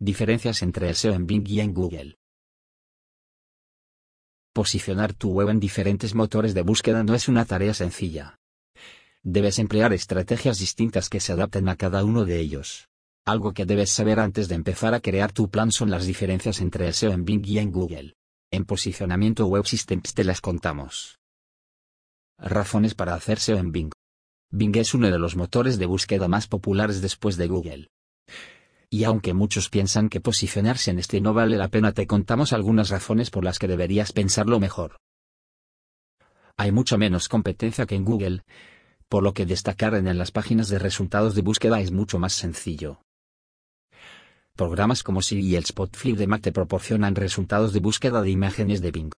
Diferencias entre el SEO en Bing y en Google. Posicionar tu web en diferentes motores de búsqueda no es una tarea sencilla. Debes emplear estrategias distintas que se adapten a cada uno de ellos. Algo que debes saber antes de empezar a crear tu plan son las diferencias entre el SEO en Bing y en Google. En Posicionamiento Web Systems te las contamos. Razones para hacer SEO en Bing. Bing es uno de los motores de búsqueda más populares después de Google. Y aunque muchos piensan que posicionarse en este no vale la pena, te contamos algunas razones por las que deberías pensarlo mejor. Hay mucha menos competencia que en Google, por lo que destacar en las páginas de resultados de búsqueda es mucho más sencillo. Programas como Siri y el Spotflip de Mac te proporcionan resultados de búsqueda de imágenes de Bing.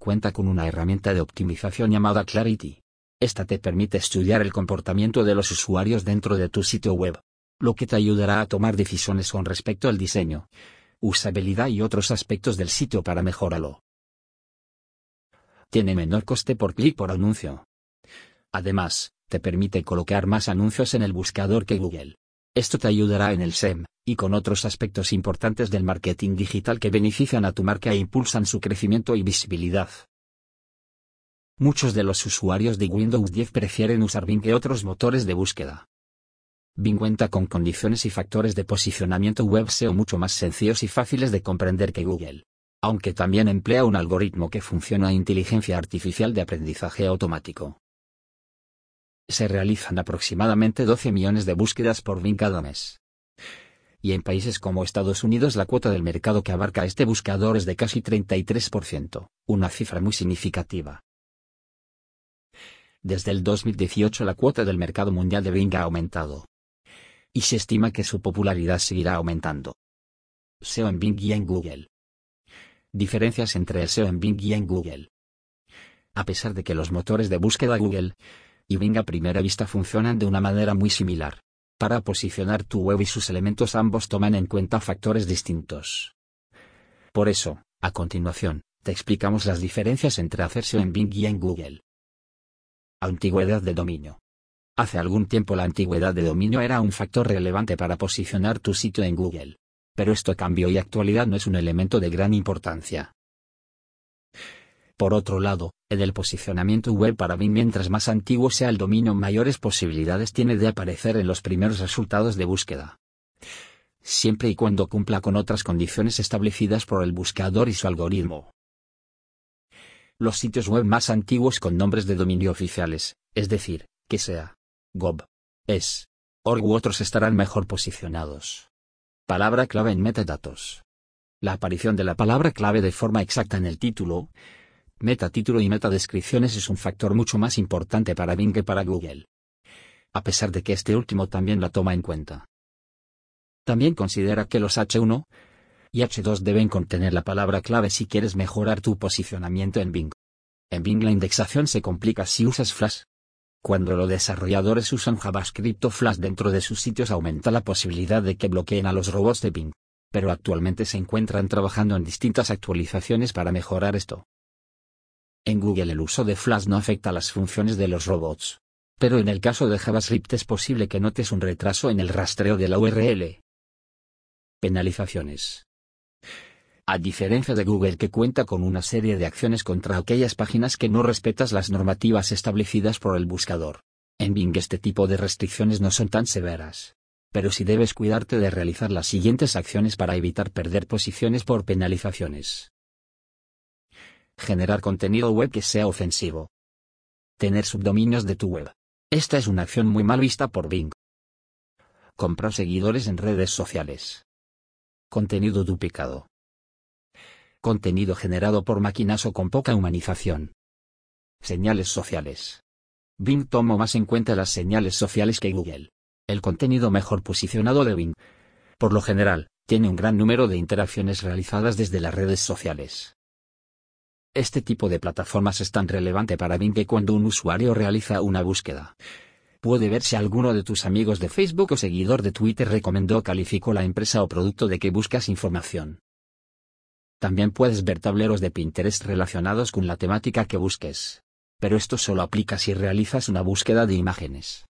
Cuenta con una herramienta de optimización llamada Clarity. Esta te permite estudiar el comportamiento de los usuarios dentro de tu sitio web, lo que te ayudará a tomar decisiones con respecto al diseño, usabilidad y otros aspectos del sitio para mejorarlo. Tiene menor coste por clic por anuncio. Además, te permite colocar más anuncios en el buscador que Google. Esto te ayudará en el SEM, y con otros aspectos importantes del marketing digital que benefician a tu marca e impulsan su crecimiento y visibilidad. Muchos de los usuarios de Windows 10 prefieren usar Bing que otros motores de búsqueda. Bing cuenta con condiciones y factores de posicionamiento web SEO mucho más sencillos y fáciles de comprender que Google. Aunque también emplea un algoritmo que funciona a inteligencia artificial de aprendizaje automático. Se realizan aproximadamente 12 millones de búsquedas por Bing cada mes y en países como Estados Unidos la cuota del mercado que abarca este buscador es de casi 33%, una cifra muy significativa. Desde el 2018 la cuota del mercado mundial de Bing ha aumentado. Y se estima que su popularidad seguirá aumentando. SEO en Bing y en Google. Diferencias entre el SEO en Bing y en Google. A pesar de que los motores de búsqueda Google y Bing a primera vista funcionan de una manera muy similar, para posicionar tu web y sus elementos ambos toman en cuenta factores distintos. Por eso, a continuación, te explicamos las diferencias entre hacerse en Bing y en Google. Antigüedad de dominio. Hace algún tiempo la antigüedad de dominio era un factor relevante para posicionar tu sitio en Google. Pero esto cambió y actualidad no es un elemento de gran importancia. Por otro lado, en el posicionamiento web para Bing mientras más antiguo sea el dominio mayores posibilidades tiene de aparecer en los primeros resultados de búsqueda. Siempre y cuando cumpla con otras condiciones establecidas por el buscador y su algoritmo. Los sitios web más antiguos con nombres de dominio oficiales, es decir, que sea gov, es, org u otros estarán mejor posicionados. Palabra clave en metadatos. La aparición de la palabra clave de forma exacta en el título, Metatítulo y metadescripciones es un factor mucho más importante para Bing que para Google. A pesar de que este último también la toma en cuenta. También considera que los H1 y H2 deben contener la palabra clave si quieres mejorar tu posicionamiento en Bing. En Bing la indexación se complica si usas Flash. Cuando los desarrolladores usan JavaScript o Flash dentro de sus sitios aumenta la posibilidad de que bloqueen a los robots de Bing. Pero actualmente se encuentran trabajando en distintas actualizaciones para mejorar esto. En Google el uso de Flash no afecta las funciones de los robots. Pero en el caso de JavaScript es posible que notes un retraso en el rastreo de la URL. Penalizaciones. A diferencia de Google que cuenta con una serie de acciones contra aquellas páginas que no respetas las normativas establecidas por el buscador. En Bing este tipo de restricciones no son tan severas. Pero si debes cuidarte de realizar las siguientes acciones para evitar perder posiciones por penalizaciones. Generar contenido web que sea ofensivo. Tener subdominios de tu web. Esta es una acción muy mal vista por Bing. Comprar seguidores en redes sociales. Contenido duplicado. Contenido generado por máquinas o con poca humanización. Señales sociales. Bing tomó más en cuenta las señales sociales que Google. El contenido mejor posicionado de Bing. Por lo general, tiene un gran número de interacciones realizadas desde las redes sociales. Este tipo de plataformas es tan relevante para Bing que cuando un usuario realiza una búsqueda, puede ver si alguno de tus amigos de Facebook o seguidor de Twitter recomendó o calificó la empresa o producto de que buscas información. También puedes ver tableros de Pinterest relacionados con la temática que busques. Pero esto solo aplica si realizas una búsqueda de imágenes.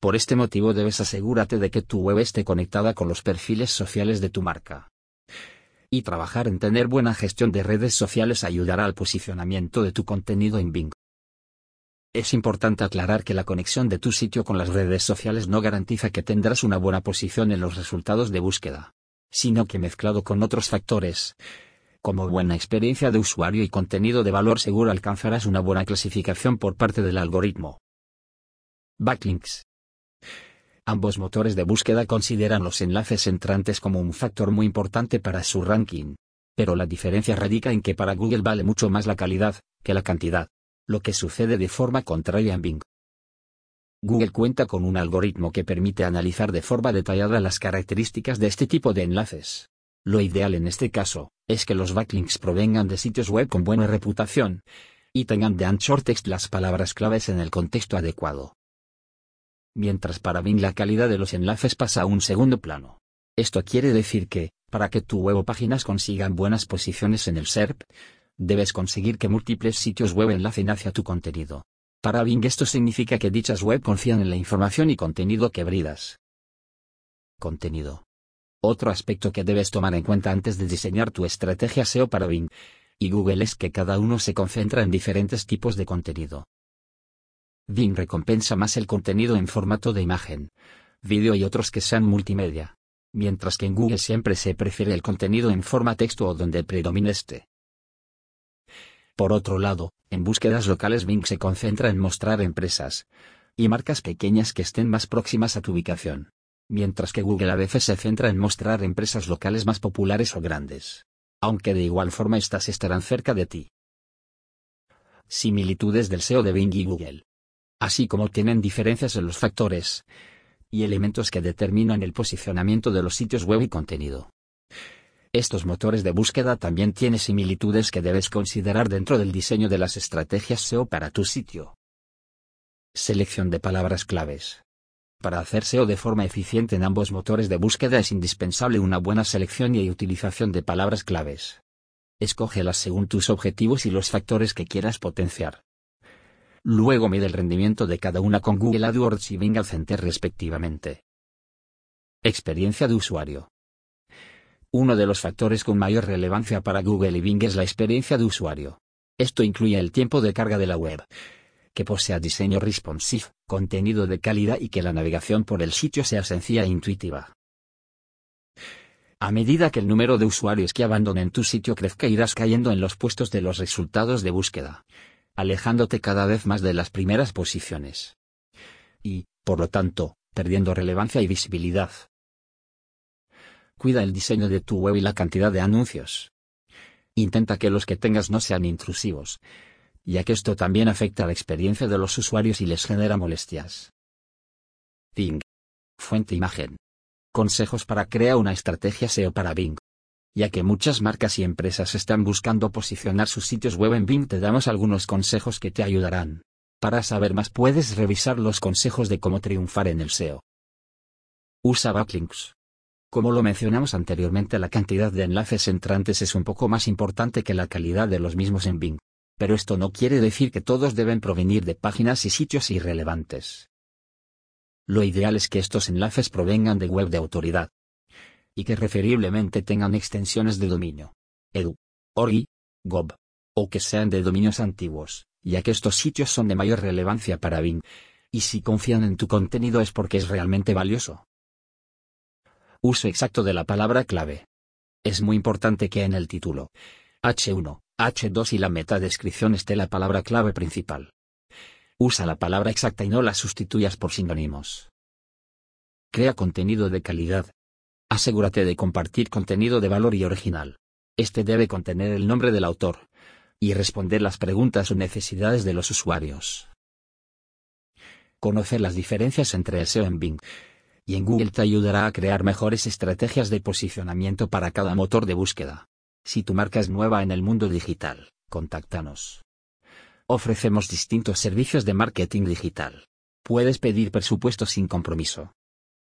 Por este motivo debes asegúrate de que tu web esté conectada con los perfiles sociales de tu marca. Y trabajar en tener buena gestión de redes sociales ayudará al posicionamiento de tu contenido en Bing. Es importante aclarar que la conexión de tu sitio con las redes sociales no garantiza que tendrás una buena posición en los resultados de búsqueda, sino que mezclado con otros factores, como buena experiencia de usuario y contenido de valor seguro alcanzarás una buena clasificación por parte del algoritmo. Backlinks. Ambos motores de búsqueda consideran los enlaces entrantes como un factor muy importante para su ranking, pero la diferencia radica en que para Google vale mucho más la calidad que la cantidad, lo que sucede de forma contraria en Bing. Google cuenta con un algoritmo que permite analizar de forma detallada las características de este tipo de enlaces. Lo ideal en este caso, es que los backlinks provengan de sitios web con buena reputación, y tengan de anchor text las palabras claves en el contexto adecuado mientras para Bing la calidad de los enlaces pasa a un segundo plano. Esto quiere decir que, para que tu web o páginas consigan buenas posiciones en el SERP, debes conseguir que múltiples sitios web enlacen hacia tu contenido. Para Bing esto significa que dichas web confían en la información y contenido que bridas. Contenido. Otro aspecto que debes tomar en cuenta antes de diseñar tu estrategia SEO para Bing y Google es que cada uno se concentra en diferentes tipos de contenido. Bing recompensa más el contenido en formato de imagen, vídeo y otros que sean multimedia, mientras que en Google siempre se prefiere el contenido en forma texto o donde predomine este. Por otro lado, en búsquedas locales Bing se concentra en mostrar empresas y marcas pequeñas que estén más próximas a tu ubicación, mientras que Google a veces se centra en mostrar empresas locales más populares o grandes, aunque de igual forma estas estarán cerca de ti. Similitudes del SEO de Bing y Google así como tienen diferencias en los factores y elementos que determinan el posicionamiento de los sitios web y contenido. Estos motores de búsqueda también tienen similitudes que debes considerar dentro del diseño de las estrategias SEO para tu sitio. Selección de palabras claves. Para hacer SEO de forma eficiente en ambos motores de búsqueda es indispensable una buena selección y utilización de palabras claves. Escógelas según tus objetivos y los factores que quieras potenciar. Luego mide el rendimiento de cada una con Google AdWords y Bing Center respectivamente. Experiencia de usuario. Uno de los factores con mayor relevancia para Google y Bing es la experiencia de usuario. Esto incluye el tiempo de carga de la web, que posea diseño responsive, contenido de calidad y que la navegación por el sitio sea sencilla e intuitiva. A medida que el número de usuarios que abandonen tu sitio crezca irás cayendo en los puestos de los resultados de búsqueda alejándote cada vez más de las primeras posiciones. Y, por lo tanto, perdiendo relevancia y visibilidad. Cuida el diseño de tu web y la cantidad de anuncios. Intenta que los que tengas no sean intrusivos, ya que esto también afecta la experiencia de los usuarios y les genera molestias. Bing. Fuente imagen. Consejos para crear una estrategia SEO para Bing ya que muchas marcas y empresas están buscando posicionar sus sitios web en Bing te damos algunos consejos que te ayudarán. Para saber más puedes revisar los consejos de cómo triunfar en el SEO. Usa backlinks. Como lo mencionamos anteriormente la cantidad de enlaces entrantes es un poco más importante que la calidad de los mismos en Bing. Pero esto no quiere decir que todos deben provenir de páginas y sitios irrelevantes. Lo ideal es que estos enlaces provengan de web de autoridad, y que referiblemente tengan extensiones de dominio. Edu, Orgi, Gov, o que sean de dominios antiguos, ya que estos sitios son de mayor relevancia para Bing, y si confían en tu contenido es porque es realmente valioso. Uso exacto de la palabra clave. Es muy importante que en el título H1, H2 y la metadescripción esté la palabra clave principal. Usa la palabra exacta y no la sustituyas por sinónimos. Crea contenido de calidad, Asegúrate de compartir contenido de valor y original. Este debe contener el nombre del autor y responder las preguntas o necesidades de los usuarios. Conocer las diferencias entre SEO en Bing y en Google te ayudará a crear mejores estrategias de posicionamiento para cada motor de búsqueda. Si tu marca es nueva en el mundo digital, contáctanos. Ofrecemos distintos servicios de marketing digital. Puedes pedir presupuesto sin compromiso